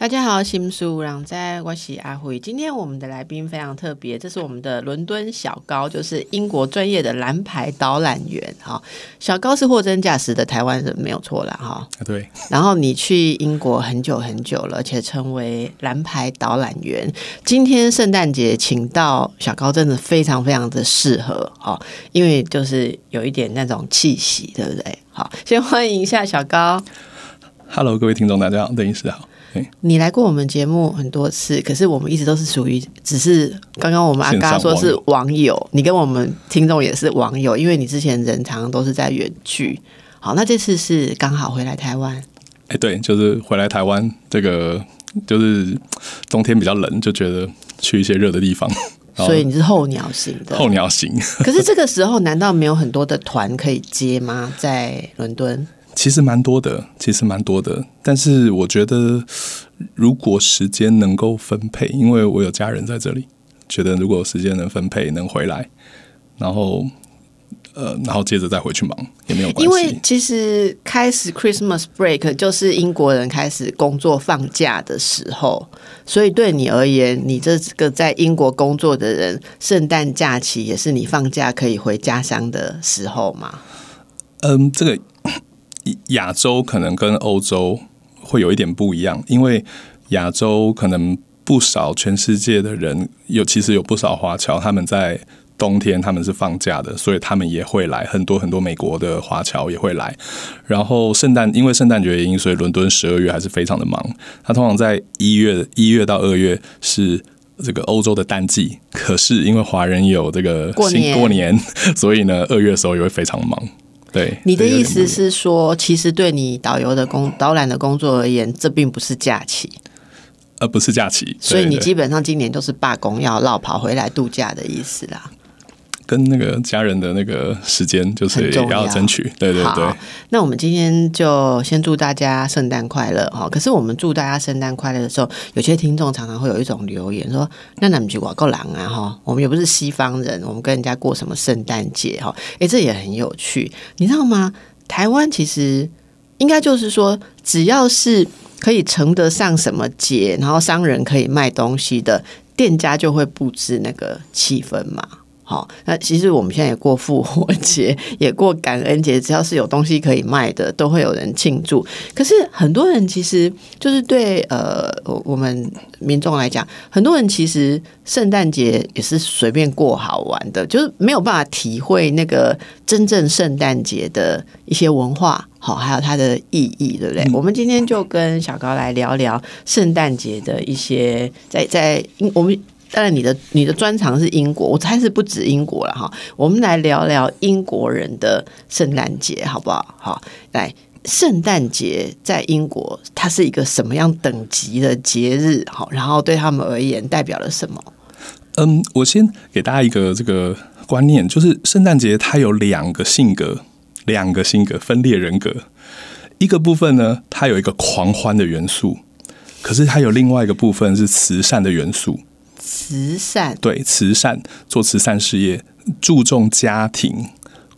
大家好，新书朗在我是阿辉。今天我们的来宾非常特别，这是我们的伦敦小高，就是英国专业的蓝牌导览员。哈，小高是货真价实的台湾人，没有错了哈。对。然后你去英国很久很久了，而且成为蓝牌导览员。今天圣诞节请到小高，真的非常非常的适合哈，因为就是有一点那种气息，对不对？好，先欢迎一下小高。Hello，各位听众，大家好，邓医师好。你来过我们节目很多次，可是我们一直都是属于只是刚刚我们阿嘎说是网友，你跟我们听众也是网友，因为你之前人常常都是在远距。好，那这次是刚好回来台湾。哎，对，就是回来台湾，这个就是冬天比较冷，就觉得去一些热的地方。所以你是候鸟型的，候鸟型。可是这个时候难道没有很多的团可以接吗？在伦敦？其实蛮多的，其实蛮多的，但是我觉得如果时间能够分配，因为我有家人在这里，觉得如果时间能分配，能回来，然后呃，然后接着再回去忙也没有关系。因为其实开始 Christmas break 就是英国人开始工作放假的时候，所以对你而言，你这个在英国工作的人，圣诞假期也是你放假可以回家乡的时候吗？嗯，这个。亚洲可能跟欧洲会有一点不一样，因为亚洲可能不少全世界的人有，其实有不少华侨，他们在冬天他们是放假的，所以他们也会来，很多很多美国的华侨也会来。然后圣诞因为圣诞节原因，所以伦敦十二月还是非常的忙。他通常在一月一月到二月是这个欧洲的淡季，可是因为华人有这个过年过年，所以呢二月的时候也会非常忙。对，你的意思是说，其实对你导游的工导览的工作而言，这并不是假期，而不是假期，所以你基本上今年都是罢工，要绕跑回来度假的意思啦。跟那个家人的那个时间，就是也要争取。对对对。那我们今天就先祝大家圣诞快乐哈。可是我们祝大家圣诞快乐的时候，有些听众常常会有一种留言说：“那咱们去广告郎啊哈，我们又不是西方人，我们跟人家过什么圣诞节哈？”哎，这也很有趣，你知道吗？台湾其实应该就是说，只要是可以称得上什么节，然后商人可以卖东西的店家，就会布置那个气氛嘛。好，那其实我们现在也过复活节，也过感恩节，只要是有东西可以卖的，都会有人庆祝。可是很多人其实就是对呃，我们民众来讲，很多人其实圣诞节也是随便过好玩的，就是没有办法体会那个真正圣诞节的一些文化，好，还有它的意义，对不对？我们今天就跟小高来聊聊圣诞节的一些，在在我们。当然，你的你的专长是英国，我猜是不止英国了哈。我们来聊聊英国人的圣诞节，好不好？好，来，圣诞节在英国，它是一个什么样等级的节日？好，然后对他们而言代表了什么？嗯，我先给大家一个这个观念，就是圣诞节它有两个性格，两个性格分裂人格。一个部分呢，它有一个狂欢的元素，可是它有另外一个部分是慈善的元素。慈善。对慈善做慈善事业，注重家庭。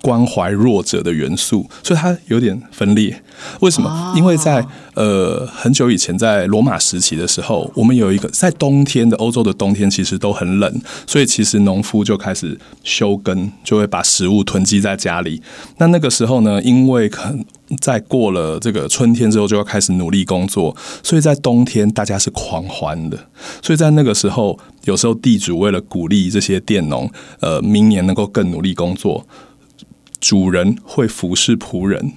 关怀弱者的元素，所以它有点分裂。为什么？因为在呃很久以前，在罗马时期的时候，我们有一个在冬天的欧洲的冬天其实都很冷，所以其实农夫就开始休耕，就会把食物囤积在家里。那那个时候呢，因为肯。在过了这个春天之后，就要开始努力工作，所以在冬天大家是狂欢的。所以在那个时候，有时候地主为了鼓励这些佃农，呃，明年能够更努力工作，主人会服侍仆人，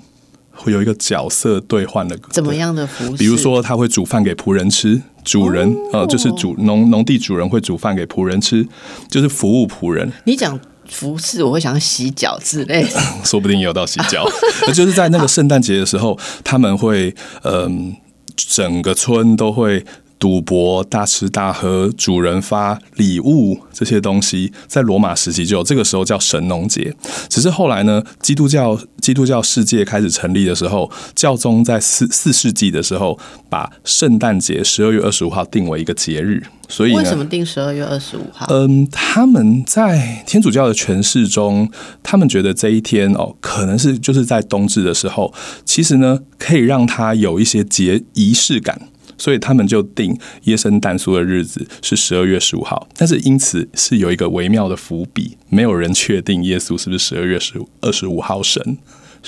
会有一个角色兑换的。怎么样的服侍？比如说，他会煮饭给仆人吃，主人呃，就是主农农地主人会煮饭给仆人吃，就是服务仆人。你讲。服饰我会想洗脚之类，说不定有到洗脚。就是在那个圣诞节的时候，他们会嗯，整个村都会赌博、大吃大喝、主人发礼物这些东西，在罗马时期就有，这个时候叫神农节。只是后来呢，基督教基督教世界开始成立的时候，教宗在四四世纪的时候，把圣诞节十二月二十五号定为一个节日。所以为什么定十二月二十五号？嗯，他们在天主教的诠释中，他们觉得这一天哦，可能是就是在冬至的时候，其实呢，可以让它有一些节仪式感。所以他们就定耶生诞书的日子是十二月十五号，但是因此是有一个微妙的伏笔，没有人确定耶稣是不是十二月十二十五号生，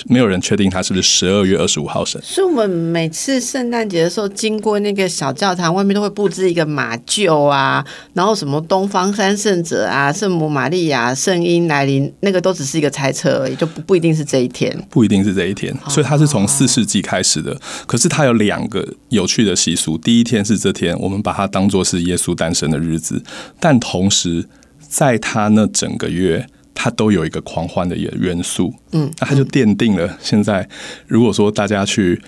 没有人确定他是不是十二月二十五号生。所以我们每次圣诞节的时候，经过那个小教堂，外面都会布置一个马厩啊，然后什么东方三圣者啊、圣母玛利亚、圣婴来临，那个都只是一个猜测而已，就不不一定是这一天。不一定是这一天，所以它是从四世纪开始的。可是它有两个有趣的习俗，第一天是这天，我们把它当做是耶稣诞生的日子，但同时在他那整个月。他都有一个狂欢的元元素，嗯，那它就奠定了现在，如果说大家去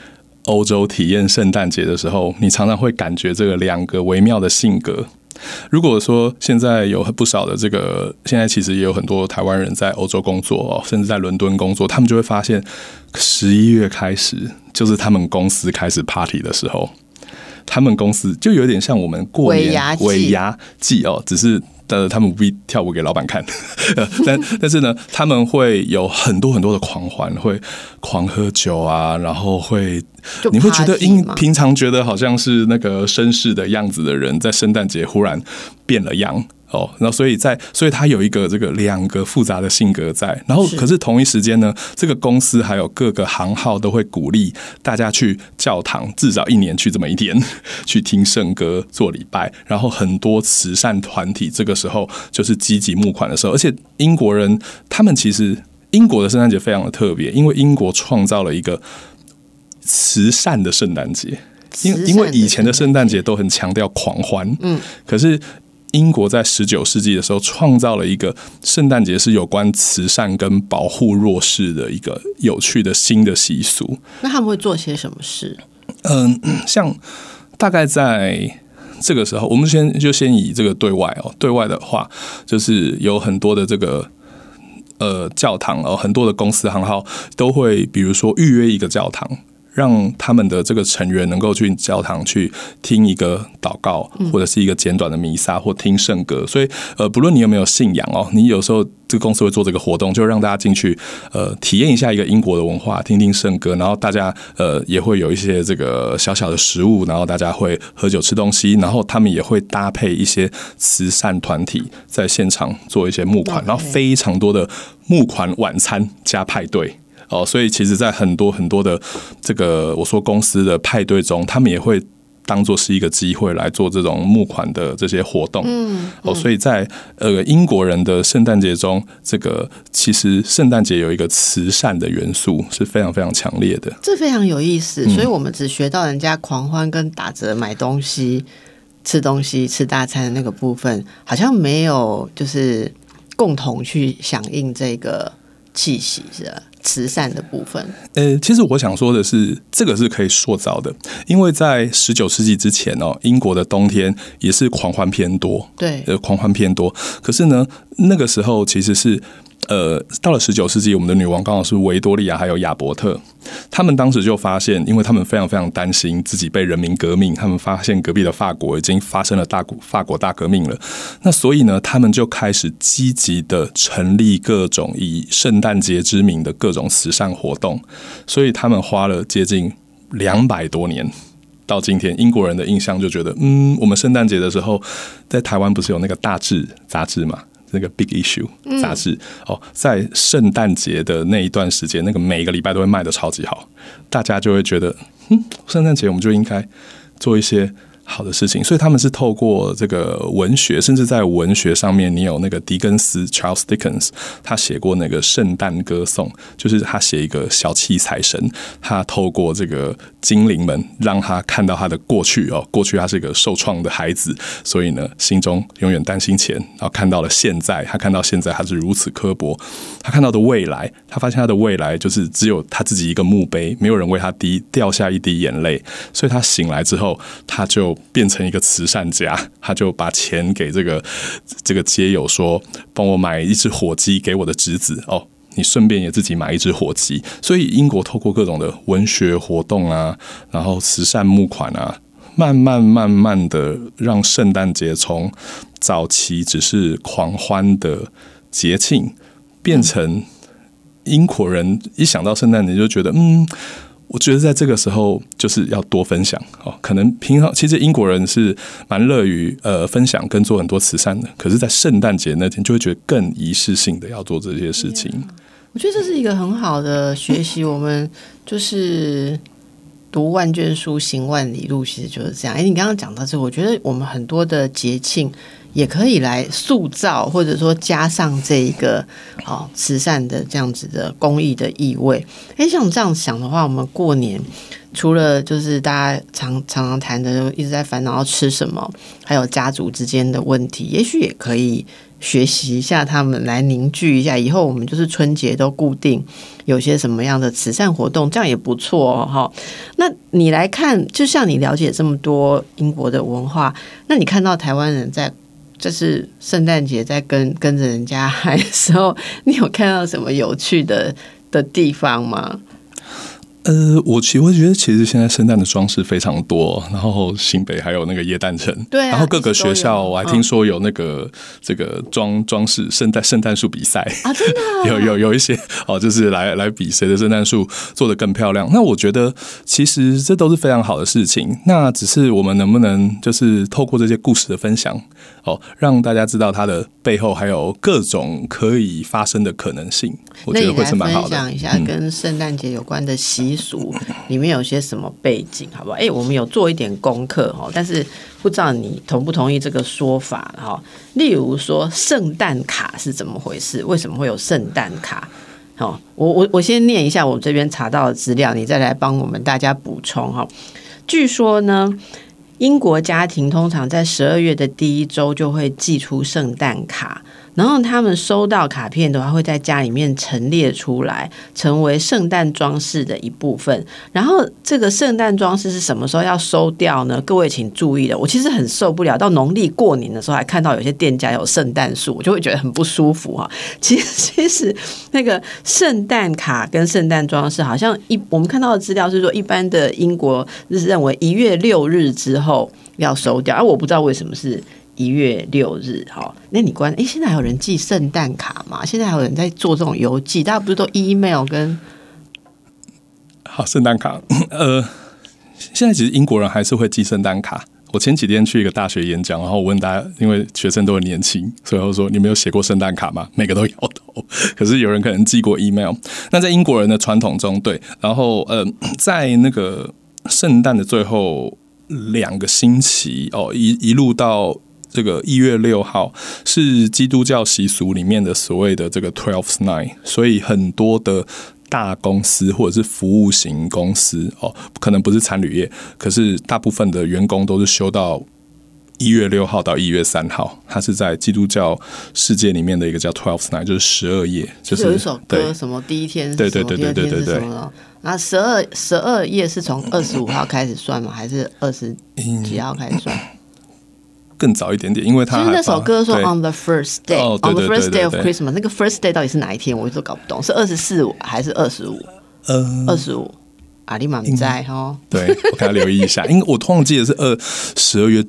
欧洲体验圣诞节的时候，你常常会感觉这个两个微妙的性格。如果说现在有不少的这个，现在其实也有很多台湾人在欧洲工作哦，甚至在伦敦工作，他们就会发现，十一月开始就是他们公司开始 party 的时候，他们公司就有点像我们过年尾牙季尾牙季哦，只是。呃，他们不必跳舞给老板看，但但是呢，他们会有很多很多的狂欢，会狂喝酒啊，然后会你会觉得因平常觉得好像是那个绅士的样子的人，在圣诞节忽然变了样。哦，那所以在，所以他有一个这个两个复杂的性格在，然后可是同一时间呢，这个公司还有各个行号都会鼓励大家去教堂，至少一年去这么一天，去听圣歌、做礼拜，然后很多慈善团体这个时候就是积极募款的时候，而且英国人他们其实英国的圣诞节非常的特别，因为英国创造了一个慈善的圣诞节。因因为以前的圣圣诞节都很强调狂欢，嗯，可是英国在十九世纪的时候创造了一个圣诞节是有关慈善跟保护弱势的一个有趣的新的习俗。那他们会做些什么事？嗯，像大概在这个时候，我们先就先以这个对外哦，对外的话就是有很多的这个。呃，教堂哦，很多的公司行号都会，比如说预约一个教堂，让他们的这个成员能够去教堂去听一个祷告，或者是一个简短的弥撒，或听圣歌。所以，呃，不论你有没有信仰哦，你有时候这个公司会做这个活动，就让大家进去，呃，体验一下一个英国的文化，听听圣歌，然后大家呃也会有一些这个小小的食物，然后大家会喝酒吃东西，然后他们也会搭配一些慈善团体在现场做一些募款，然后非常多的募款晚餐加派对。哦，所以其实，在很多很多的这个我说公司的派对中，他们也会当做是一个机会来做这种募款的这些活动。嗯，哦，所以在呃英国人的圣诞节中，这个其实圣诞节有一个慈善的元素是非常非常强烈的。这非常有意思，嗯所以我们只学到人家狂欢跟打折买东西、吃东西、吃大餐的那个部分，好像没有就是共同去响应这个气息是吧慈善的部分。呃，其实我想说的是，这个是可以塑造的，因为在十九世纪之前哦，英国的冬天也是狂欢偏多，对，呃，狂欢偏多。可是呢，那个时候其实是。呃，到了十九世纪，我们的女王刚好是维多利亚还有亚伯特，他们当时就发现，因为他们非常非常担心自己被人民革命，他们发现隔壁的法国已经发生了大国法国大革命了，那所以呢，他们就开始积极的成立各种以圣诞节之名的各种慈善活动，所以他们花了接近两百多年。到今天，英国人的印象就觉得，嗯，我们圣诞节的时候，在台湾不是有那个大志杂志嘛？那个 Big Issue 杂志、哦，在圣诞节的那一段时间，那个每个礼拜都会卖的超级好，大家就会觉得，嗯，圣诞节我们就应该做一些好的事情，所以他们是透过这个文学，甚至在文学上面，你有那个狄更斯 Charles Dickens，他写过那个圣诞歌颂，就是他写一个小气财神，他透过这个精灵们，让他看到他的过去哦，过去他是一个受创的孩子，所以呢，心中永远担心钱，然后看到了现在，他看到现在他是如此刻薄，他看到的未来，他发现他的未来就是只有他自己一个墓碑，没有人为他滴掉下一滴眼泪，所以他醒来之后，他就变成一个慈善家，他就把钱给这个这个街友说，帮我买一只火鸡给我的侄子哦。你顺便也自己买一只火鸡，所以英国透过各种的文学活动啊，然后慈善募款啊，慢慢慢慢的让圣诞节从早期只是狂欢的节庆，变成英国人一想到圣诞节就觉得嗯。我觉得在这个时候就是要多分享哦。可能平常其实英国人是蛮乐于呃分享跟做很多慈善的，可是，在圣诞节那天就会觉得更仪式性的要做这些事情。我觉得这是一个很好的学习。我们就是读万卷书，行万里路，其实就是这样。哎，你刚刚讲到这个，我觉得我们很多的节庆。也可以来塑造，或者说加上这一个好慈善的这样子的公益的意味。哎，像这样想的话，我们过年除了就是大家常常常谈的，一直在烦恼要吃什么，还有家族之间的问题，也许也可以学习一下他们，来凝聚一下。以后我们就是春节都固定有些什么样的慈善活动，这样也不错哦。哈，那你来看，就像你了解这么多英国的文化，那你看到台湾人在。就是圣诞节在跟跟着人家 嗨的时候，你有看到什么有趣的的地方吗？呃，我其实我觉得，其实现在圣诞的装饰非常多，然后新北还有那个耶诞城，对，然后各个学校我还听说有那个这个装装饰圣诞圣诞树比赛啊，真的 有有有一些哦，就是来来比谁的圣诞树做的更漂亮。那我觉得其实这都是非常好的事情，那只是我们能不能就是透过这些故事的分享哦，让大家知道它的背后还有各种可以发生的可能性。我觉得会是蛮好的。分享一下跟圣诞节有关的习俗，里面有些什么背景，好不好？哎，我们有做一点功课哈，但是不知道你同不同意这个说法哈。例如说，圣诞卡是怎么回事？为什么会有圣诞卡？好，我我我先念一下我这边查到的资料，你再来帮我们大家补充哈。据说呢，英国家庭通常在十二月的第一周就会寄出圣诞卡。然后他们收到卡片的话，会在家里面陈列出来，成为圣诞装饰的一部分。然后这个圣诞装饰是什么时候要收掉呢？各位请注意了，我其实很受不了，到农历过年的时候还看到有些店家有圣诞树，我就会觉得很不舒服哈。其实，其实那个圣诞卡跟圣诞装饰，好像一我们看到的资料是说，一般的英国是认为一月六日之后要收掉，而我不知道为什么是。一月六日，哈，那你关？哎，现在还有人寄圣诞卡吗？现在还有人在做这种邮寄？大家不是都 email 跟？好，圣诞卡，呃，现在其实英国人还是会寄圣诞卡。我前几天去一个大学演讲，然后我问大家，因为学生都很年轻，所以我说你们有写过圣诞卡吗？每个都摇头。可是有人可能寄过 email。那在英国人的传统中，对，然后呃，在那个圣诞的最后两个星期，哦，一一路到。这个一月六号是基督教习俗里面的所谓的这个 Twelfth Night，所以很多的大公司或者是服务型公司哦，可能不是餐旅业，可是大部分的员工都是休到一月六号到一月三号。它是在基督教世界里面的一个叫 Twelfth Night，就是十二夜，就是有一首歌什么第一天，对对对对对对对。那十二十二夜是从二十五号开始算吗？还是二十几号开始算？更早一点点，因为他其实那首歌说 On the first day，On the first day of Christmas，那个 first day 到底是哪一天，我都搞不懂，是二十四还是二十五？呃，二十五。阿里满在哈，对我给他留意一下，因为我突然记得是二十二月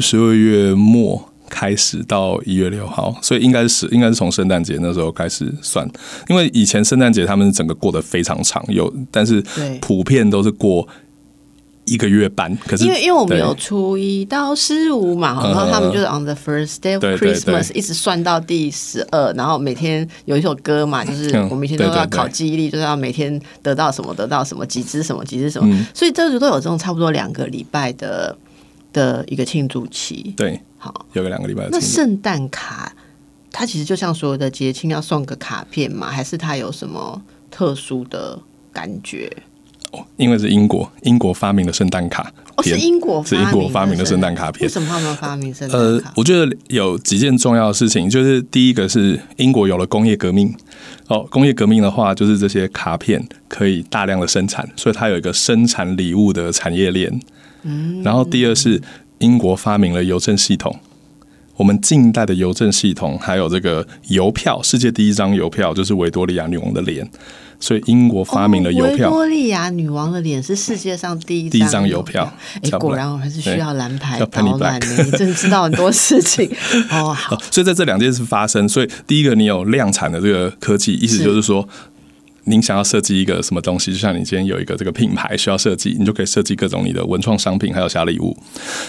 十二月末开始到一月六号，所以应该是应该是从圣诞节那时候开始算，因为以前圣诞节他们整个过得非常长，有但是普遍都是过。一个月半，可是因为因为我们有初一到十五嘛，然后他们就是 on the first day of Christmas 一直算到第十二，然后每天有一首歌嘛，就是我们以前都要考记忆力，就是要每天得到什么得到什么几只什么几只什么，所以这就都有这种差不多两个礼拜的的一个庆祝期。对，好，有个两个礼拜。那圣诞卡它其实就像所有的节庆要送个卡片嘛，还是它有什么特殊的感觉？因为是英国，英国发明的圣诞卡，哦是英国是英国发明的圣诞卡片。为什么他们发明圣诞卡？呃，我觉得有几件重要的事情，就是第一个是英国有了工业革命。哦，工业革命的话，就是这些卡片可以大量的生产，所以它有一个生产礼物的产业链。嗯，然后第二是英国发明了邮政系统。我们近代的邮政系统，还有这个邮票，世界第一张邮票就是维多利亚女王的脸，所以英国发明了邮票。维多利亚女王的脸是世界上第一第一张邮票。哎，果然我还是需要蓝牌导览的，你真知道很多事情 哦。好，所以在这两件事发生，所以第一个你有量产的这个科技，意思就是说。您想要设计一个什么东西？就像你今天有一个这个品牌需要设计，你就可以设计各种你的文创商品，还有小礼物。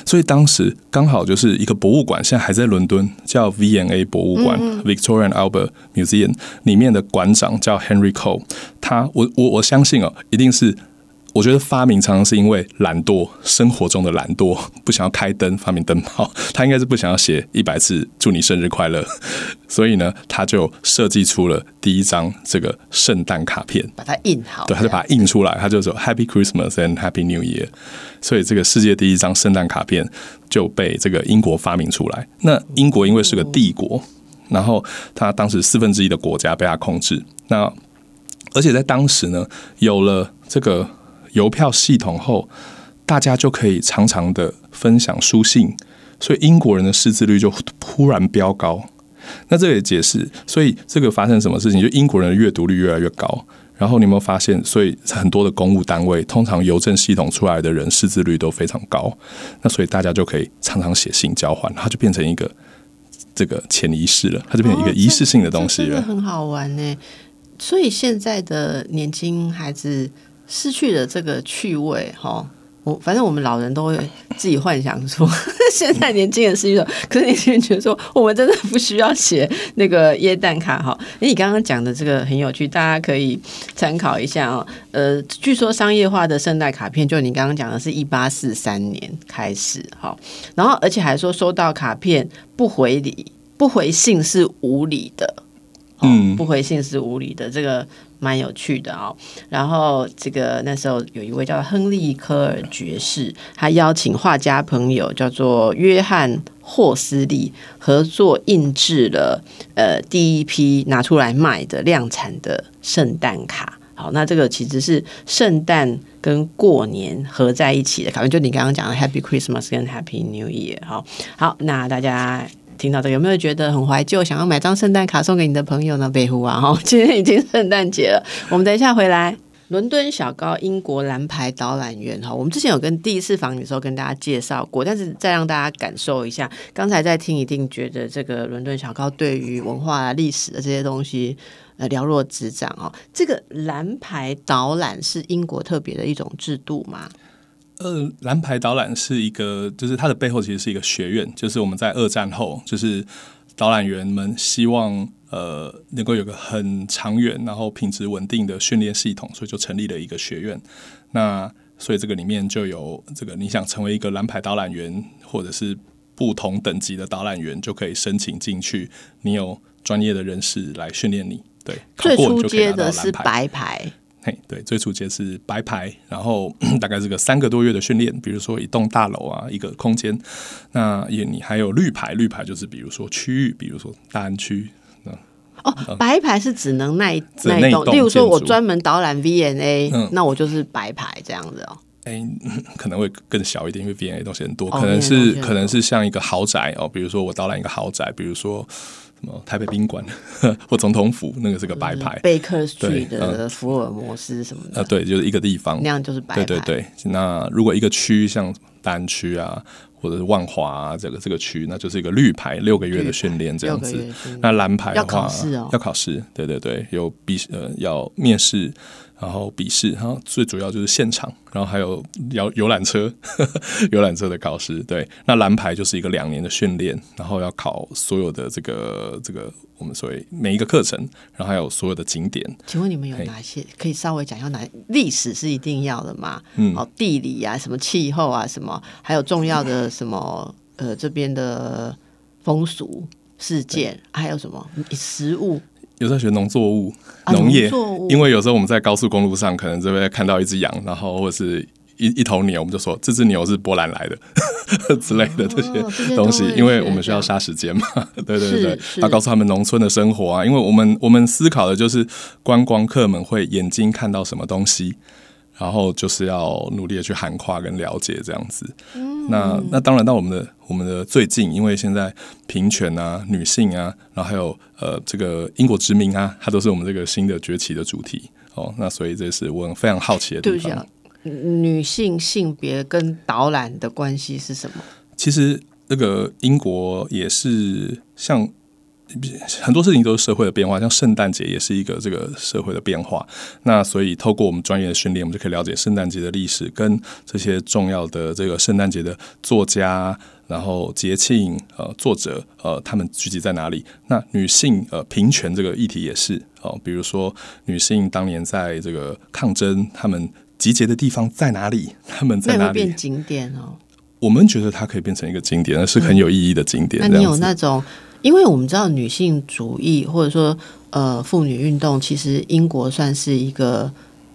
所以当时刚好就是一个博物馆，现在还在伦敦，叫 V&A 博物馆 （Victoria and Albert Museum） 里面的馆长叫 Henry Cole。他，我我我相信哦，一定是。我觉得发明常常是因为懒惰，生活中的懒惰，不想要开灯，发明灯泡。他应该是不想要写一百次祝你生日快乐，所以呢，他就设计出了第一张这个圣诞卡片，把它印好。对，他就把它印出来，他就说 Happy Christmas and Happy New Year。所以这个世界第一张圣诞卡片就被这个英国发明出来。那英国因为是个帝国，然后他当时四分之一的国家被他控制。那而且在当时呢，有了这个。邮票系统后，大家就可以常常的分享书信，所以英国人的识字率就突然飙高。那这也解释，所以这个发生什么事情？就英国人的阅读率越来越高。然后你有没有发现？所以很多的公务单位，通常邮政系统出来的人识字率都非常高。那所以大家就可以常常写信交换，它就变成一个这个潜仪式了，它就变成一个仪式性的东西了，很好玩呢。所以现在的年轻孩子。失去了这个趣味，哈，我反正我们老人都会自己幻想说，现在年轻人失去了，可是年轻人觉得说，我们真的不需要写那个耶诞卡，哈。哎，你刚刚讲的这个很有趣，大家可以参考一下哦。呃，据说商业化的圣诞卡片，就你刚刚讲的是一八四三年开始，哈，然后而且还说收到卡片不回礼、不回信是无礼的，嗯，不回信是无理的，这个。蛮有趣的哦，然后这个那时候有一位叫亨利科尔爵士，他邀请画家朋友叫做约翰霍斯利合作印制了呃第一批拿出来卖的量产的圣诞卡。好，那这个其实是圣诞跟过年合在一起的卡片，就你刚刚讲的 Happy Christmas 跟 Happy New Year。好，好，那大家。听到的有没有觉得很怀旧？想要买张圣诞卡送给你的朋友呢？北湖啊，哈，今天已经圣诞节了。我们等一下回来，伦敦小高英国蓝牌导览员哈。我们之前有跟第一次访的时候跟大家介绍过，但是再让大家感受一下。刚才在听，一定觉得这个伦敦小高对于文化、历史的这些东西呃了若指掌哦。这个蓝牌导览是英国特别的一种制度吗？呃，蓝牌导览是一个，就是它的背后其实是一个学院，就是我们在二战后，就是导览员们希望呃能够有个很长远，然后品质稳定的训练系统，所以就成立了一个学院。那所以这个里面就有这个，你想成为一个蓝牌导览员，或者是不同等级的导览员，就可以申请进去。你有专业的人士来训练你，对，最初阶的是白牌。嘿，对，最初阶是白牌，然后 大概是个三个多月的训练，比如说一栋大楼啊，一个空间。那也你还有绿牌，绿牌就是比如说区域，比如说大安区。哦，白牌是只能那那栋，例如说我专门导览 VNA，那我就是白牌这样子哦。哎，可能会更小一点，因为 VNA 东西很多，可能是可能是像一个豪宅哦，比如说我导览一个豪宅，比如说。什么台北宾馆 或总统府，那个是个白牌。贝克去的福尔摩斯什么的，呃，对，就是一个地方，那样就是白牌。对对对，那如果一个区像单区啊，或者是万华啊，这个这个区，那就是一个绿牌，六个月的训练这样子。那蓝牌的话，要考试哦，要考试。对对对，有必呃要面试。然后笔试，然后最主要就是现场，然后还有游游览车，游览车的考试。对，那蓝牌就是一个两年的训练，然后要考所有的这个这个我们所谓每一个课程，然后还有所有的景点。请问你们有哪些可以稍微讲？一下哪历史是一定要的吗？嗯，哦，地理啊，什么气候啊，什么还有重要的什么呃这边的风俗事件，还有什么食物？有时候学农作物、农业，因为有时候我们在高速公路上可能这边看到一只羊，然后或者是一一头牛，我们就说这只牛是波兰来的 之类的这些东西，因为我们需要杀时间嘛。对对对，要告诉他们农村的生活啊，因为我们我们思考的就是观光客们会眼睛看到什么东西，然后就是要努力的去涵跨跟了解这样子。那那当然到我们的我们的最近，因为现在平权啊、女性啊，然后还有呃这个英国殖民啊，它都是我们这个新的崛起的主题哦。那所以这是我非常好奇的地方。女性性别跟导览的关系是什么？其实那个英国也是像。很多事情都是社会的变化，像圣诞节也是一个这个社会的变化。那所以透过我们专业的训练，我们就可以了解圣诞节的历史，跟这些重要的这个圣诞节的作家，然后节庆呃作者呃他们聚集在哪里。那女性呃平权这个议题也是哦，比如说女性当年在这个抗争，他们集结的地方在哪里？他们在哪里？变景点哦。我们觉得它可以变成一个景点，那是很有意义的景点。那你有那种？因为我们知道女性主义或者说呃妇女运动，其实英国算是一个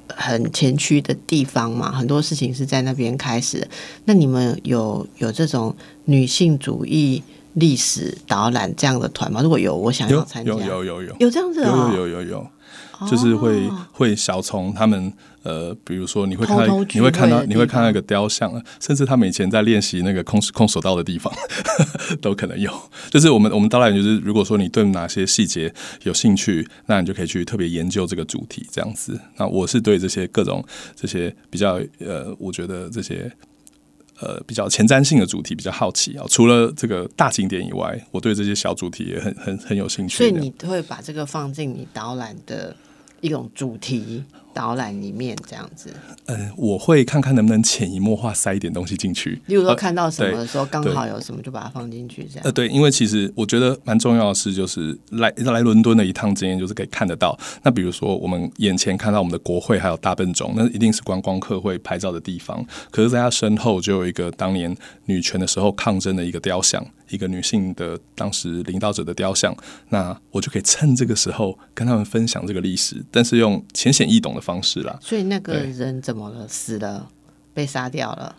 很前驱的地方嘛，很多事情是在那边开始。那你们有有这种女性主义历史导览这样的团吗？如果有，我想要参加。有有有有有这样子啊？有有有有，就是会会小从他们。呃，比如说你会看到，你会看到，你会看到一个雕像，甚至他们以前在练习那个空空手道的地方，都可能有。就是我们我们当然就是，如果说你对哪些细节有兴趣，那你就可以去特别研究这个主题这样子。那我是对这些各种这些比较呃，我觉得这些呃比较前瞻性的主题比较好奇啊。除了这个大景点以外，我对这些小主题也很很很有兴趣。所以你会把这个放进你导览的一种主题。导览里面这样子，嗯，我会看看能不能潜移默化塞一点东西进去。例如说看到什么的时候，刚好有什么就把它放进去，这样。呃，对，因为其实我觉得蛮重要的是，就是来来伦敦的一趟经验，就是可以看得到。那比如说，我们眼前看到我们的国会还有大笨钟，那一定是观光客会拍照的地方。可是，在他身后就有一个当年女权的时候抗争的一个雕像。一个女性的当时领导者的雕像，那我就可以趁这个时候跟他们分享这个历史，但是用浅显易懂的方式啦。所以那个人怎么了？死了？被杀掉了？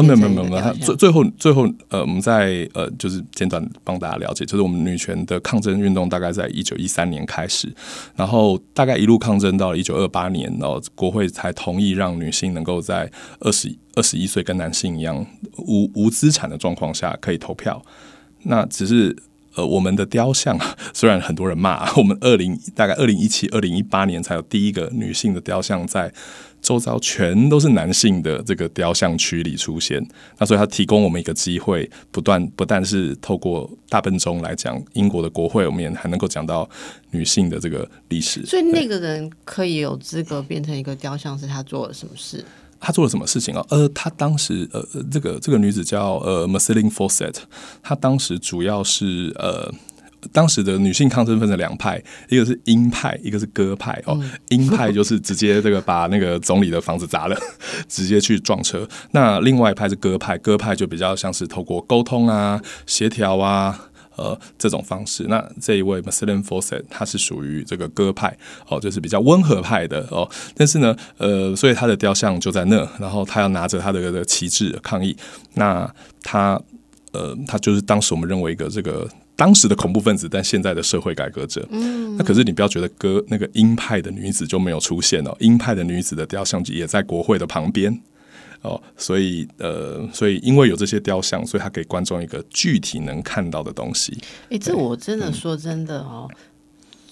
哦，没有没有没有，他最最后最后呃，我们在呃，就是简短帮大家了解，就是我们女权的抗争运动大概在一九一三年开始，然后大概一路抗争到了一九二八年，然后国会才同意让女性能够在二十二十一岁跟男性一样无无资产的状况下可以投票。那只是呃，我们的雕像虽然很多人骂，我们二零大概二零一七、二零一八年才有第一个女性的雕像在周遭全都是男性的这个雕像区里出现。那所以它提供我们一个机会，不断不但是透过大笨钟来讲英国的国会，我们也还能够讲到女性的这个历史。所以那个人可以有资格变成一个雕像，是他做了什么事？他做了什么事情啊？呃，她当时呃，这个这个女子叫呃 m a s i l i n Fawcett，她当时主要是呃，当时的女性抗争分成两派，一个是鹰派，一个是鸽派哦。鹰派就是直接这个把那个总理的房子砸了，直接去撞车。那另外一派是鸽派，鸽派就比较像是透过沟通啊、协调啊。呃，这种方式，那这一位 m a s l i n Fawcett，他是属于这个鸽派哦，就是比较温和派的哦。但是呢，呃，所以他的雕像就在那，然后他要拿着他的这个旗帜抗议。那他呃，他就是当时我们认为一个这个当时的恐怖分子，但现在的社会改革者。嗯，那可是你不要觉得歌那个鹰派的女子就没有出现哦，鹰派的女子的雕像也在国会的旁边。哦，所以呃，所以因为有这些雕像，所以他给观众一个具体能看到的东西。哎，这我真的说真的哦。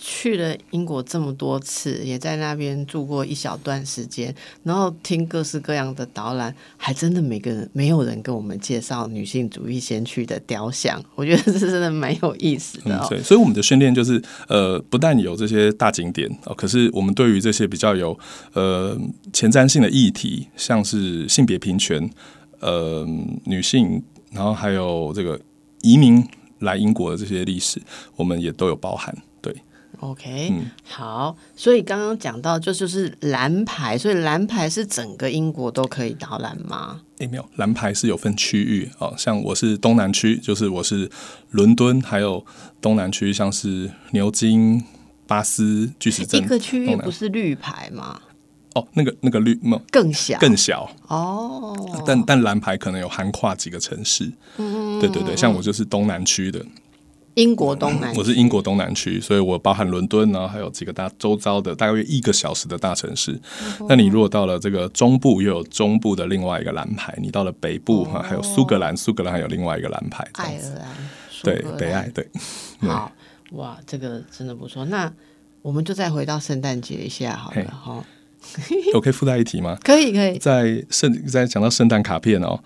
去了英国这么多次，也在那边住过一小段时间，然后听各式各样的导览，还真的每个人没有人跟我们介绍女性主义先驱的雕像，我觉得这真的蛮有意思的。对，所以我们的训练就是呃，不但有这些大景点哦，可是我们对于这些比较有呃前瞻性的议题，像是性别平权、呃女性，然后还有这个移民来英国的这些历史，我们也都有包含。OK，好，所以刚刚讲到就就是蓝牌，所以蓝牌是整个英国都可以导览吗？诶，没有，蓝牌是有分区域哦，像我是东南区，就是我是伦敦，还有东南区，像是牛津、巴斯、巨石镇，一个区域不是绿牌吗？哦，那个那个绿更小，更小。哦，但但蓝牌可能有涵跨几个城市，嗯，对对对，像我就是东南区的。英国东南，我是英国东南区，所以我包含伦敦，然后还有几个大周遭的大约一个小时的大城市。那你如果到了这个中部，又有中部的另外一个蓝牌；你到了北部哈，还有苏格兰，苏格兰还有另外一个蓝牌。爱尔兰，对，北爱，对。好，哇，这个真的不错。那我们就再回到圣诞节一下好了哈。我可以附带一题吗？可以，可以。在圣在讲到圣诞卡片哦。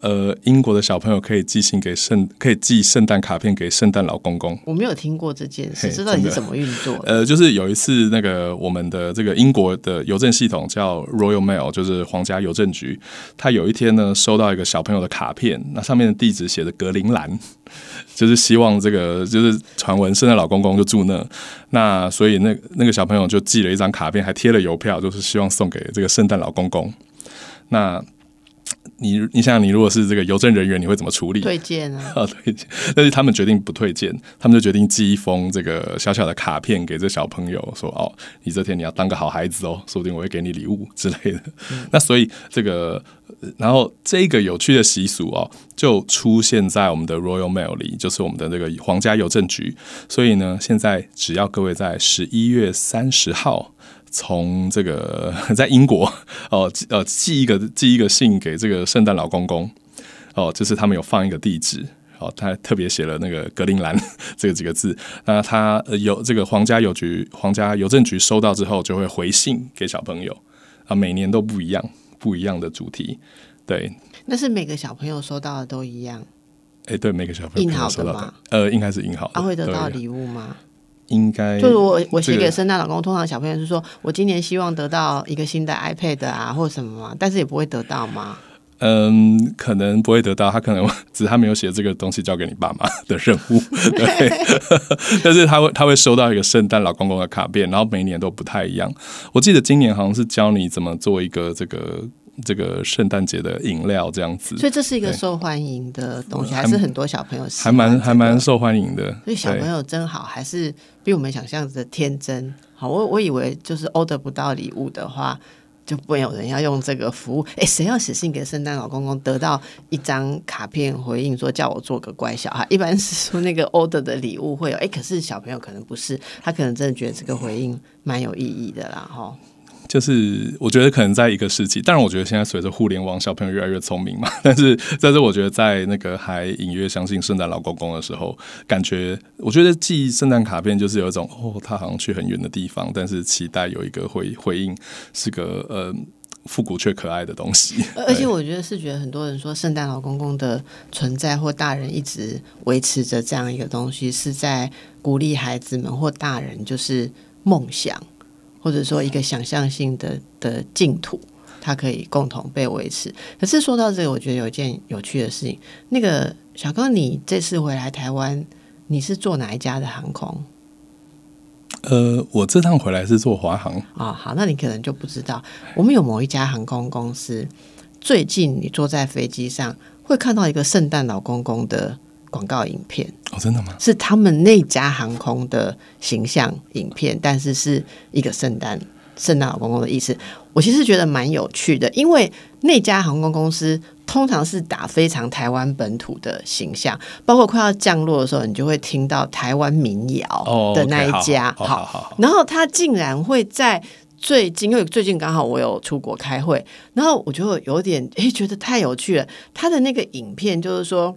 呃，英国的小朋友可以寄信给圣，可以寄圣诞卡片给圣诞老公公。我没有听过这件事，知道你是怎么运作？呃，就是有一次，那个我们的这个英国的邮政系统叫 Royal Mail，就是皇家邮政局。他有一天呢，收到一个小朋友的卡片，那上面的地址写着格陵兰，就是希望这个就是传闻圣诞老公公就住那。那所以那那个小朋友就寄了一张卡片，还贴了邮票，就是希望送给这个圣诞老公公。那你你想想，你如果是这个邮政人员，你会怎么处理？推荐啊，推荐。但是他们决定不推荐，他们就决定寄一封这个小小的卡片给这小朋友，说：“哦，你这天你要当个好孩子哦，说不定我会给你礼物之类的。”那所以这个，然后这个有趣的习俗哦，就出现在我们的 Royal Mail 里，就是我们的这个皇家邮政局。所以呢，现在只要各位在十一月三十号。从这个 在英国哦，呃，寄一个寄一个信给这个圣诞老公公哦，就是他们有放一个地址哦，他特别写了那个格陵兰 这个几个字。那他有这个皇家邮局、皇家邮政局收到之后，就会回信给小朋友啊，每年都不一样，不一样的主题。对，那是每个小朋友收到的都一样。哎，对，每个小朋友印好的吗？呃，应该是印好。他会得到礼物吗？应该就是我我写给圣诞老公，通常小朋友是说我今年希望得到一个新的 iPad 啊，或者什么嘛，但是也不会得到吗？嗯，可能不会得到，他可能 只是他没有写这个东西交给你爸妈的任务，对。但是他会他会收到一个圣诞老公公的卡片，然后每年都不太一样。我记得今年好像是教你怎么做一个这个。这个圣诞节的饮料这样子，所以这是一个受欢迎的东西，还是很多小朋友还蛮还蛮受欢迎的。所以小朋友真好，还是比我们想象的天真。好，我我以为就是 order 不到礼物的话，就不会有人要用这个服务。哎，谁要写信给圣诞老公公，得到一张卡片回应说叫我做个乖小孩？一般是说那个 order 的礼物会有，哎，可是小朋友可能不是，他可能真的觉得这个回应蛮有意义的啦，哈。就是我觉得可能在一个时期，当然我觉得现在随着互联网，小朋友越来越聪明嘛。但 是但是，我觉得在那个还隐约相信圣诞老公公的时候，感觉我觉得寄圣诞卡片就是有一种哦，他好像去很远的地方，但是期待有一个回回应，是个呃复古却可爱的东西。而且我觉得是觉得很多人说圣诞老公公的存在，或大人一直维持着这样一个东西，是在鼓励孩子们或大人就是梦想。或者说一个想象性的的净土，它可以共同被维持。可是说到这个，我觉得有一件有趣的事情。那个小刚，你这次回来台湾，你是坐哪一家的航空？呃，我这趟回来是坐华航。哦，好，那你可能就不知道，我们有某一家航空公司，最近你坐在飞机上会看到一个圣诞老公公的。广告影片哦，真的吗？是他们那家航空的形象影片，但是是一个圣诞圣诞老公公的意思。我其实觉得蛮有趣的，因为那家航空公司通常是打非常台湾本土的形象，包括快要降落的时候，你就会听到台湾民谣的那一家。好，好，然后他竟然会在最近，因为最近刚好我有出国开会，然后我就有点诶觉得太有趣了。他的那个影片就是说。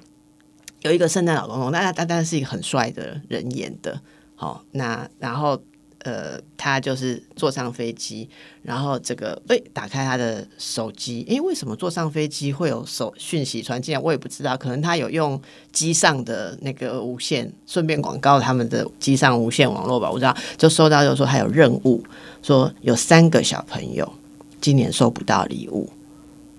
有一个圣诞老公公，那他当然是一个很帅的人演的，好，那然后呃，他就是坐上飞机，然后这个哎，打开他的手机，因为为什么坐上飞机会有手讯息传进来，我也不知道，可能他有用机上的那个无线，顺便广告他们的机上无线网络吧，我知道，就收到就说他有任务，说有三个小朋友今年收不到礼物，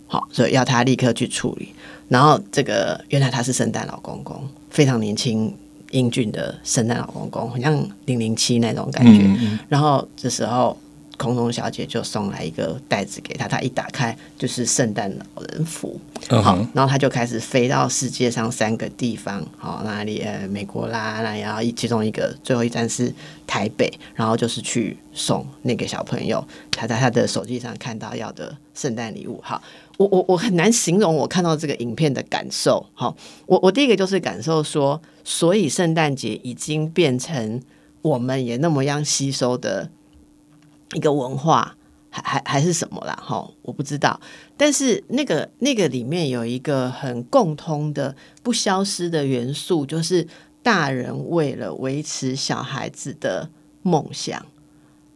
好，所以要他立刻去处理。然后这个原来他是圣诞老公公，非常年轻英俊的圣诞老公公，好像零零七那种感觉。然后这时候空中小姐就送来一个袋子给他，他一打开就是圣诞老人服。好，然后他就开始飞到世界上三个地方，好哪里呃美国啦，那然后一其中一个最后一站是台北，然后就是去送那个小朋友他在他的手机上看到要的圣诞礼物。好。我我我很难形容我看到这个影片的感受。好，我我第一个就是感受说，所以圣诞节已经变成我们也那么样吸收的一个文化，还还还是什么啦？哈，我不知道。但是那个那个里面有一个很共通的、不消失的元素，就是大人为了维持小孩子的梦想，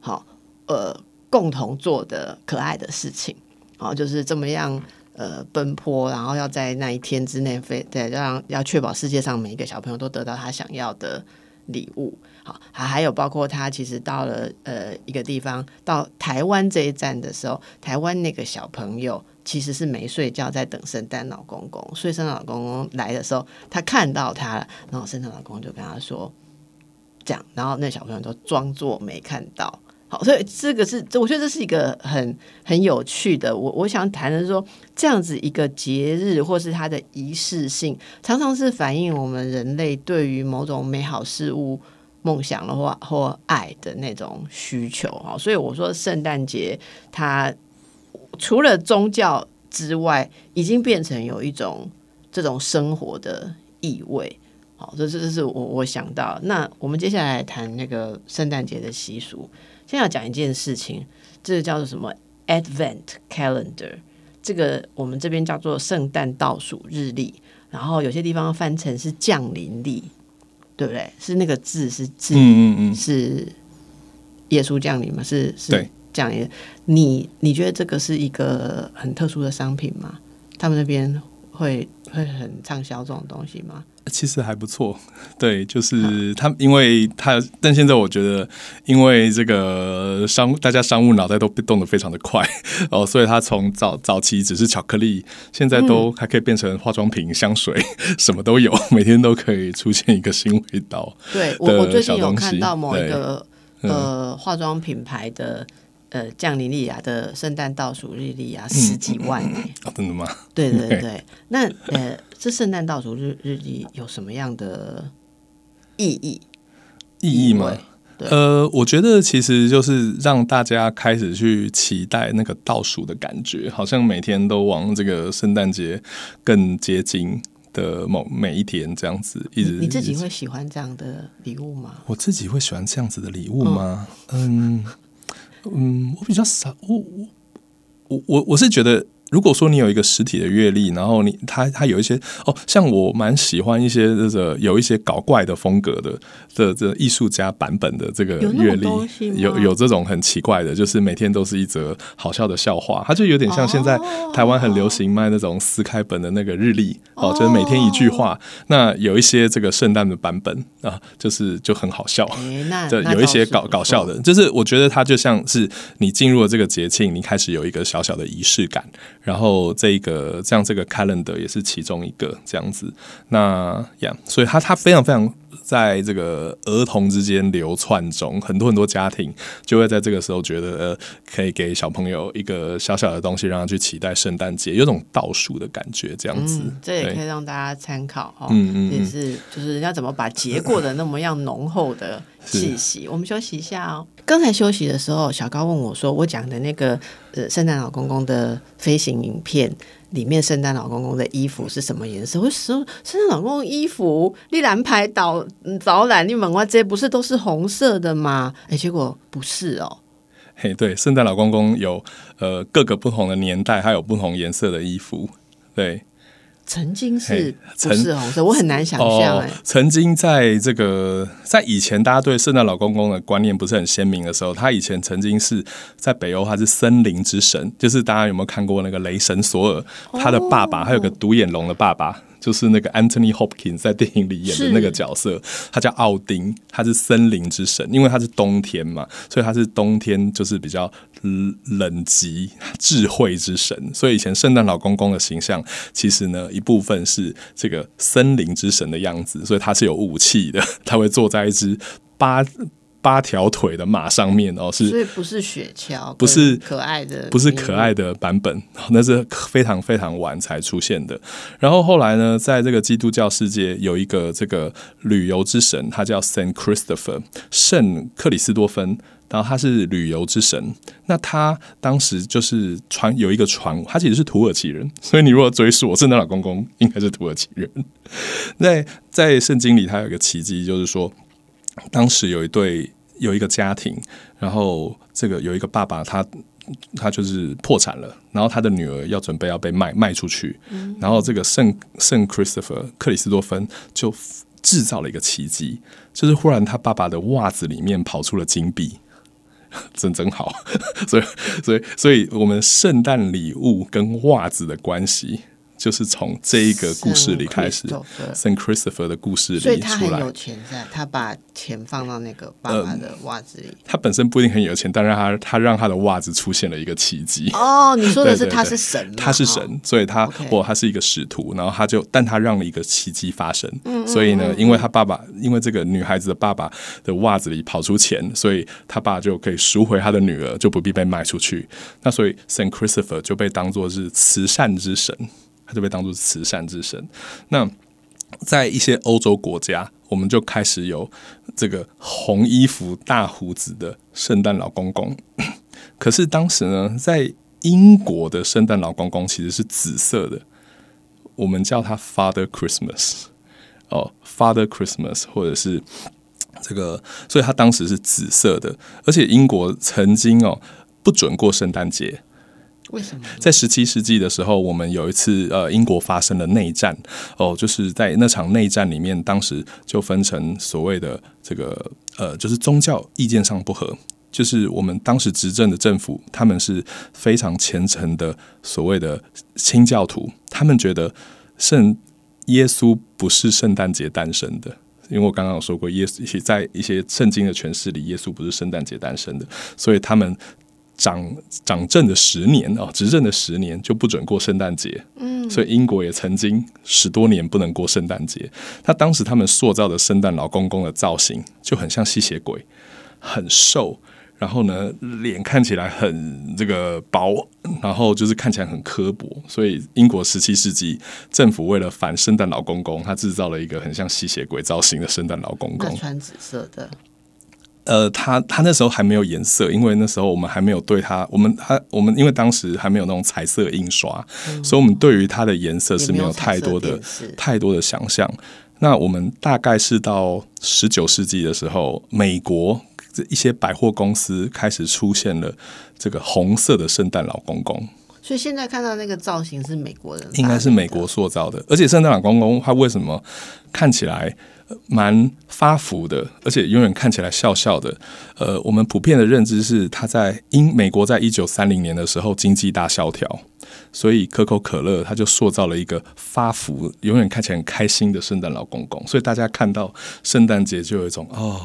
好，呃，共同做的可爱的事情。好，就是这么样，呃，奔波，然后要在那一天之内飞，对，让要确保世界上每一个小朋友都得到他想要的礼物。好，还有包括他其实到了呃一个地方，到台湾这一站的时候，台湾那个小朋友其实是没睡觉，在等圣诞老公公。所以圣诞老公公来的时候，他看到他了，然后圣诞老公公就跟他说这样，然后那小朋友就装作没看到。好，所以这个是，我觉得这是一个很很有趣的。我我想谈的是说，这样子一个节日，或是它的仪式性，常常是反映我们人类对于某种美好事物梦想的话或爱的那种需求。哈，所以我说圣诞节它除了宗教之外，已经变成有一种这种生活的意味。好，这这这是我我想到。那我们接下来谈那个圣诞节的习俗。先要讲一件事情，这个叫做什么？Advent Calendar，这个我们这边叫做圣诞倒数日历，然后有些地方翻成是降临历，对不对？是那个字是字，嗯嗯嗯，是耶稣降临吗？是是对降临。你你觉得这个是一个很特殊的商品吗？他们那边会会很畅销这种东西吗？其实还不错，对，就是他，因为他，但现在我觉得，因为这个商，大家商务脑袋都动得非常的快 哦，所以他从早早期只是巧克力，现在都还可以变成化妆品、香水，什么都有，每天都可以出现一个新味道。对我，我最近有看到某一个呃化妆品牌的。呃，降临利亚的圣诞倒数日历啊，十几万哎！真的吗？对对 对，那呃，这圣诞倒数日日历有什么样的意义？意义吗？呃，我觉得其实就是让大家开始去期待那个倒数的感觉，好像每天都往这个圣诞节更接近的某每一天这样子。一直你自己会喜欢这样的礼物吗？我自己会喜欢这样子的礼物吗？嗯。嗯，嗯我比较少，我我我我我是觉得。如果说你有一个实体的阅历，然后你他他有一些哦，像我蛮喜欢一些这个有一些搞怪的风格的的这艺术家版本的这个阅历，有有这种很奇怪的，就是每天都是一则好笑的笑话，它就有点像现在台湾很流行卖那种撕开本的那个日历哦，就是每天一句话。那有一些这个圣诞的版本啊，就是就很好笑，就 有一些搞搞笑的，就是我觉得它就像是你进入了这个节庆，你开始有一个小小的仪式感。然后这个这样这个 calendar 也是其中一个这样子，那呀，所以它它非常非常在这个儿童之间流窜中，很多很多家庭就会在这个时候觉得呃，可以给小朋友一个小小的东西，让他去期待圣诞节，有种倒数的感觉，这样子，这也可以让大家参考哈，嗯嗯，也是就是人家怎么把节过的那么样浓厚的气息。我们休息一下哦。刚才休息的时候，小高问我说：“我讲的那个呃，圣诞老公公的飞行影片里面，圣诞老公公的衣服是什么颜色？”我说：“圣诞老公公衣服，你蓝牌导导览，你门外这些不是都是红色的吗？”哎，结果不是哦。嘿，对，圣诞老公公有呃各个不同的年代，还有不同颜色的衣服，对。曾经是不是红色？我很难想象哎。曾经在这个在以前，大家对圣诞老公公的观念不是很鲜明的时候，他以前曾经是在北欧，他是森林之神。就是大家有没有看过那个雷神索尔？他的爸爸，还有个独眼龙的爸爸。就是那个 Anthony Hopkins 在电影里演的那个角色，他叫奥丁，他是森林之神，因为他是冬天嘛，所以他是冬天就是比较冷极智慧之神。所以以前圣诞老公公的形象，其实呢一部分是这个森林之神的样子，所以他是有武器的，他会坐在一只八。八条腿的马上面哦，是，所以不是雪橇，不是可爱的，不是可爱的版本，那是非常非常晚才出现的。然后后来呢，在这个基督教世界有一个这个旅游之神，他叫 Saint Christopher，圣克里斯多芬。然后他是旅游之神。那他当时就是传有一个传，他其实是土耳其人，所以你如果追溯，圣诞老公公应该是土耳其人。在在圣经里，他有一个奇迹，就是说当时有一对有一个家庭，然后这个有一个爸爸，他他就是破产了，然后他的女儿要准备要被卖卖出去，然后这个圣圣 Christopher 克里斯多芬就制造了一个奇迹，就是忽然他爸爸的袜子里面跑出了金币。真真好，所以所以所以我们圣诞礼物跟袜子的关系。就是从这一个故事里开始，，Saint Christopher 的故事里出来。所以他很有钱，在他把钱放到那个爸爸的袜子里。他本身不一定很有钱，但是他他让他的袜子出现了一个奇迹。哦，你说的是他是神，他是神，所以他或他是一个使徒，然后他就，但他让了一个奇迹发生。所以呢，因为他爸爸，因为这个女孩子的爸爸的袜子里跑出钱，所以他爸就可以赎回他的女儿，就不必被卖出去。那所以 Saint Christopher 就被当做是慈善之神。他就被当做慈善之神。那在一些欧洲国家，我们就开始有这个红衣服、大胡子的圣诞老公公。可是当时呢，在英国的圣诞老公公其实是紫色的，我们叫他 Father Christmas 哦，Father Christmas，或者是这个，所以他当时是紫色的。而且英国曾经哦不准过圣诞节。为什么在十七世纪的时候，我们有一次呃，英国发生了内战。哦，就是在那场内战里面，当时就分成所谓的这个呃，就是宗教意见上不合，就是我们当时执政的政府，他们是非常虔诚的所谓的清教徒，他们觉得圣耶稣不是圣诞节诞生的，因为我刚刚有说过，耶稣在一些圣经的诠释里，耶稣不是圣诞节诞生的，所以他们。掌掌政的十年啊，执政的十年就不准过圣诞节，嗯，所以英国也曾经十多年不能过圣诞节。他当时他们塑造的圣诞老公公的造型就很像吸血鬼，很瘦，然后呢脸看起来很这个薄，然后就是看起来很刻薄。所以英国十七世纪政府为了反圣诞老公公，他制造了一个很像吸血鬼造型的圣诞老公公，穿紫色的。呃，他他那时候还没有颜色，因为那时候我们还没有对他，我们他我们因为当时还没有那种彩色印刷，所以我们对于它的颜色是没有太多的太多的想象。那我们大概是到十九世纪的时候，美国一些百货公司开始出现了这个红色的圣诞老公公。所以现在看到那个造型是美国人，应该是美国塑造的。而且圣诞老公公他为什么看起来？蛮发福的，而且永远看起来笑笑的。呃，我们普遍的认知是他在英美国在一九三零年的时候经济大萧条，所以可口可乐他就塑造了一个发福、永远看起来很开心的圣诞老公公。所以大家看到圣诞节就有一种哦。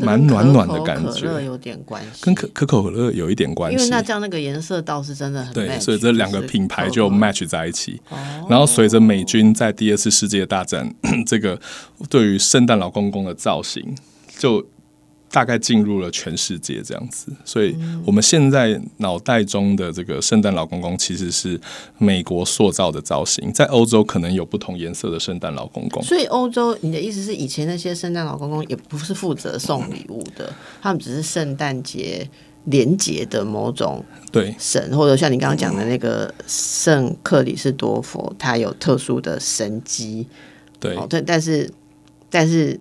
蛮暖暖的感觉，有点关系，跟可可口可乐有一点关系。因为那这样那个颜色倒是真的很对，所以这两个品牌就 match 在一起。然后随着美军在第二次世界大战，这个对于圣诞老公公的造型就。大概进入了全世界这样子，所以我们现在脑袋中的这个圣诞老公公其实是美国塑造的造型，在欧洲可能有不同颜色的圣诞老公公。所以欧洲，你的意思是以前那些圣诞老公公也不是负责送礼物的，他们只是圣诞节连结的某种对神，或者像你刚刚讲的那个圣克里斯多佛，他有特殊的神机。对，但但是但是。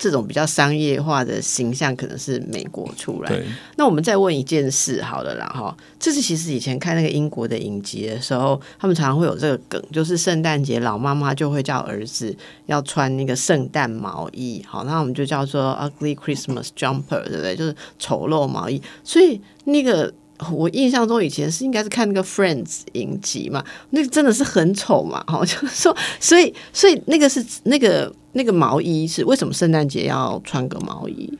这种比较商业化的形象可能是美国出来。那我们再问一件事好了啦哈，这是其实以前看那个英国的影集的时候，他们常常会有这个梗，就是圣诞节老妈妈就会叫儿子要穿那个圣诞毛衣，好，那我们就叫做 ugly Christmas jumper，对不对？就是丑陋毛衣。所以那个我印象中以前是应该是看那个 Friends 影集嘛，那个真的是很丑嘛，好，就是说，所以所以那个是那个。那个毛衣是为什么圣诞节要穿个毛衣？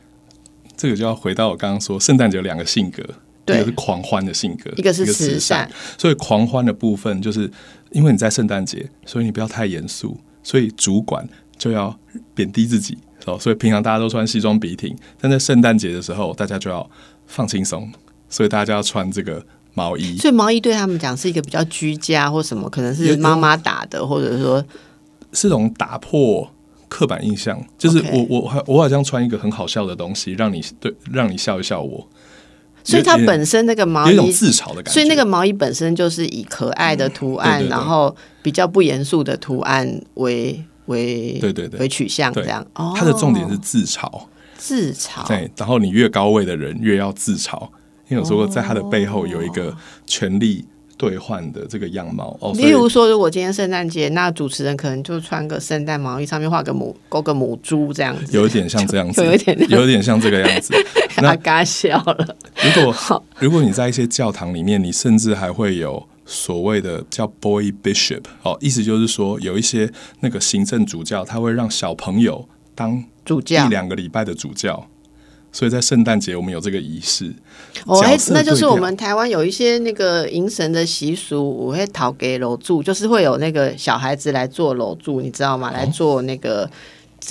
这个就要回到我刚刚说，圣诞节有两个性格，一个是狂欢的性格，一个是慈善。所以狂欢的部分，就是因为你在圣诞节，所以你不要太严肃，所以主管就要贬低自己哦。所以平常大家都穿西装笔挺，但在圣诞节的时候，大家就要放轻松，所以大家要穿这个毛衣。所以毛衣对他们讲是一个比较居家或什么，可能是妈妈打的，或者说是种打破。刻板印象，就是我我好我好像穿一个很好笑的东西，让你对让你笑一笑我，所以它本身那个毛衣有一种衣，自嘲的感觉。所以那个毛衣本身就是以可爱的图案，对对对然后比较不严肃的图案为为对对对为取向这样。哦，它的重点是自嘲，自嘲。对，然后你越高位的人越要自嘲，因为有说过在他的背后有一个权力兑换的这个样貌哦，例如说，如果今天圣诞节，那主持人可能就穿个圣诞毛衣，上面画个母勾个母猪这样子，有一点像这样子，有一点有一点像这个样子。那他嘎笑了。如果如果你在一些教堂里面，你甚至还会有所谓的叫 boy bishop 哦，意思就是说有一些那个行政主教，他会让小朋友当主教一两个礼拜的主教。所以在圣诞节我们有这个仪式，哦，那就是我们台湾有一些那个迎神的习俗，我会讨给楼柱，就是会有那个小孩子来做楼柱，你知道哦吗？来做那个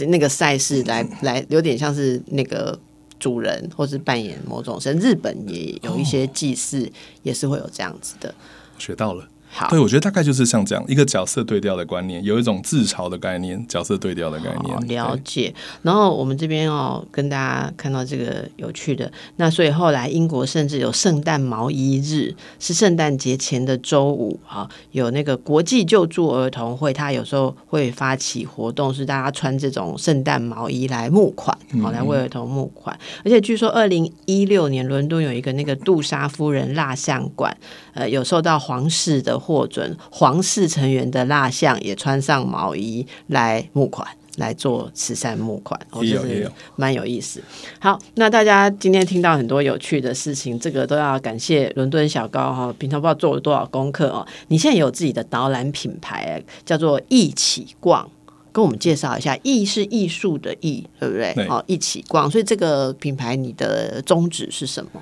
那个赛事，来来有点像是那个主人，或是扮演某种神。日本也有一些祭祀，也是会有这样子的。学到了。好对，，我觉得大概就是像这样一个角色对调的观念，有一种自嘲的概念，角色对调的概念。对了解。然后我们这边哦，跟大家看到这个有趣的，那所以后来英国甚至有圣诞毛衣日，是圣诞节前的周五啊，有那个国际救助儿童会，他有时候会发起活动，是大家穿这种圣诞毛衣来募款，好、来为儿童募款。而且据说二零一六年伦敦有一个那个杜莎夫人蜡像馆，呃，有受到皇室的获准，皇室成员的蜡像也穿上毛衣来募款。来做慈善募款，哦，就是也有也有蛮有意思。好，那大家今天听到很多有趣的事情，这个都要感谢伦敦小高哈，平常不知道做了多少功课哦。你现在有自己的导览品牌，叫做一起逛。跟我们介绍一下，艺是艺术的艺，对不对？对好，一起逛。所以这个品牌你的宗旨是什么？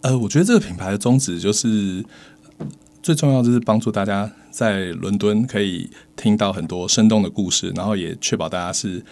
呃，我觉得这个品牌的宗旨就是最重要，就是帮助大家在伦敦可以听到很多生动的故事，然后也确保大家是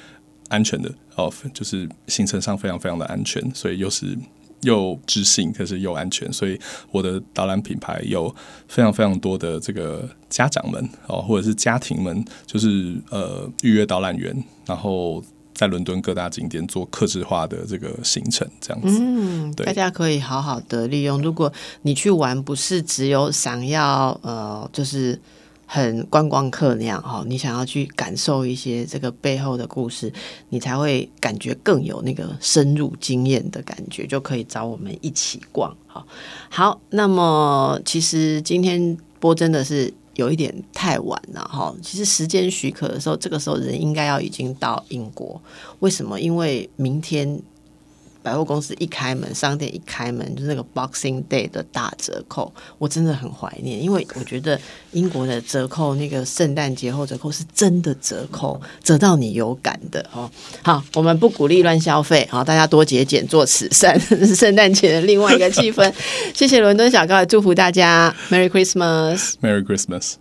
安全的哦，就是行程上非常非常的安全，所以又是又知性，可是又安全，所以我的导览品牌有非常非常多的这个家长们哦，或者是家庭们，就是呃预约导览员，然后。在伦敦各大景点做客制化的这个行程，这样子。嗯，对大家可以好好的利用。如果你去玩，不是只有想要呃，就是很观光客那样哈，你想要去感受一些这个背后的故事，你才会感觉更有那个深入经验的感觉，就可以找我们一起逛。好，好，那么其实今天播真的是。有一点太晚了哈，其实时间许可的时候，这个时候人应该要已经到英国。为什么？因为明天百货公司一开门，商店一开门，就是那个 Boxing Day 的大折扣，我真的很怀念，因为我觉得英国的折扣，那个圣诞节后折扣是真的折扣，折到你有感的哦。好，我们不鼓励乱消费，好，大家多节俭做慈善，是圣诞节的另外一个气氛。谢谢伦敦小高，祝福大家 Merry Christmas。Merry Christmas。